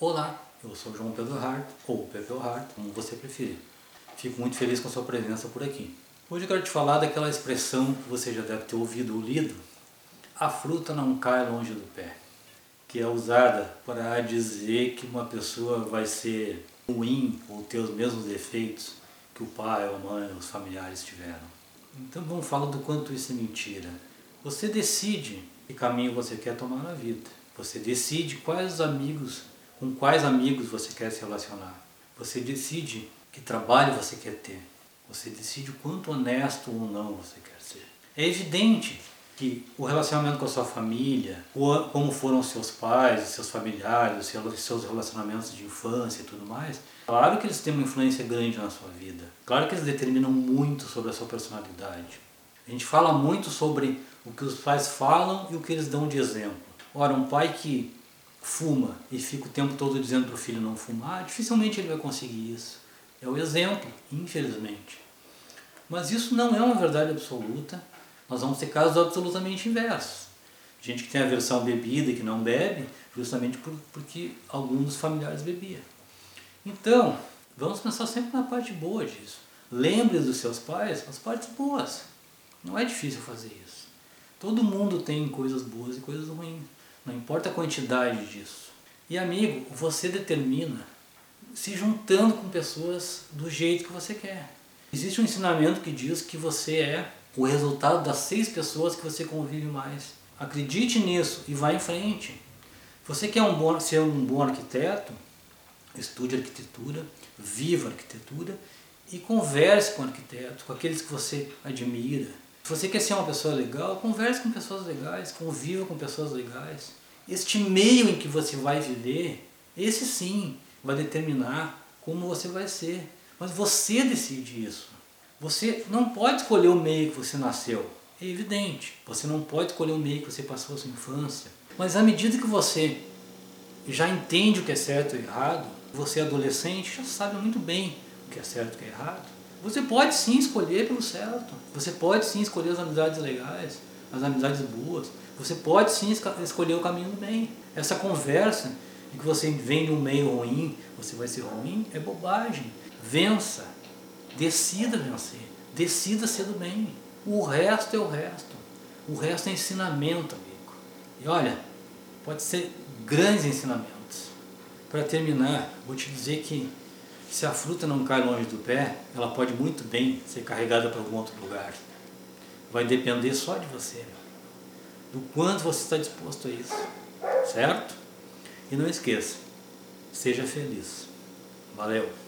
Olá, eu sou João Pedro Hart, ou Pepe Hart, como você preferir. Fico muito feliz com a sua presença por aqui. Hoje eu quero te falar daquela expressão que você já deve ter ouvido ou lido, a fruta não cai longe do pé, que é usada para dizer que uma pessoa vai ser ruim ou ter os mesmos defeitos que o pai, a mãe, os familiares tiveram. Então vamos falar do quanto isso é mentira. Você decide que caminho você quer tomar na vida. Você decide quais amigos com quais amigos você quer se relacionar. Você decide que trabalho você quer ter. Você decide o quanto honesto ou não você quer ser. É evidente que o relacionamento com a sua família, como foram seus pais, seus familiares, seus relacionamentos de infância e tudo mais, claro que eles têm uma influência grande na sua vida. Claro que eles determinam muito sobre a sua personalidade. A gente fala muito sobre o que os pais falam e o que eles dão de exemplo. Ora, um pai que fuma e fica o tempo todo dizendo para o filho não fumar, dificilmente ele vai conseguir isso. É o exemplo, infelizmente. Mas isso não é uma verdade absoluta. Nós vamos ter casos absolutamente inversos. Gente que tem aversão à bebida e que não bebe, justamente por, porque algum dos familiares bebia. Então, vamos pensar sempre na parte boa disso. Lembre dos seus pais as partes boas. Não é difícil fazer isso. Todo mundo tem coisas boas e coisas ruins. Não importa a quantidade disso. E amigo, você determina se juntando com pessoas do jeito que você quer. Existe um ensinamento que diz que você é o resultado das seis pessoas que você convive mais. Acredite nisso e vá em frente. Você quer um bom, ser um bom arquiteto? Estude arquitetura, viva arquitetura e converse com arquitetos, com aqueles que você admira, você quer ser uma pessoa legal, converse com pessoas legais, conviva com pessoas legais. Este meio em que você vai viver, esse sim vai determinar como você vai ser. Mas você decide isso. Você não pode escolher o meio que você nasceu. É evidente. Você não pode escolher o meio que você passou a sua infância. Mas à medida que você já entende o que é certo e errado, você é adolescente já sabe muito bem o que é certo e o que é errado. Você pode sim escolher pelo certo. Você pode sim escolher as amizades legais, as amizades boas. Você pode sim escolher o caminho do bem. Essa conversa de que você vem de um meio ruim, você vai ser ruim, é bobagem. Vença. Decida vencer. Decida ser do bem. O resto é o resto. O resto é ensinamento, amigo. E olha, pode ser grandes ensinamentos. Para terminar, vou te dizer que se a fruta não cai longe do pé, ela pode muito bem ser carregada para algum outro lugar. Vai depender só de você, do quanto você está disposto a isso, certo? E não esqueça, seja feliz. Valeu!